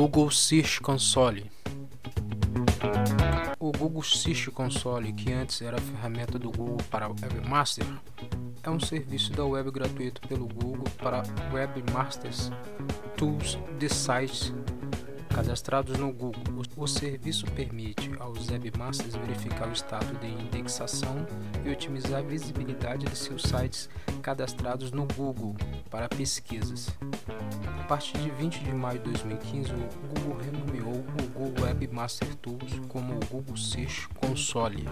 Google Search Console O Google Search Console, que antes era a ferramenta do Google para Webmaster, é um serviço da web gratuito pelo Google para Webmasters Tools de sites cadastrados no Google. O serviço permite aos webmasters verificar o estado de indexação e otimizar a visibilidade de seus sites cadastrados no Google para pesquisas. A partir de 20 de maio de 2015, o Google renomeou o Google Webmaster Tools como o Google Search Console.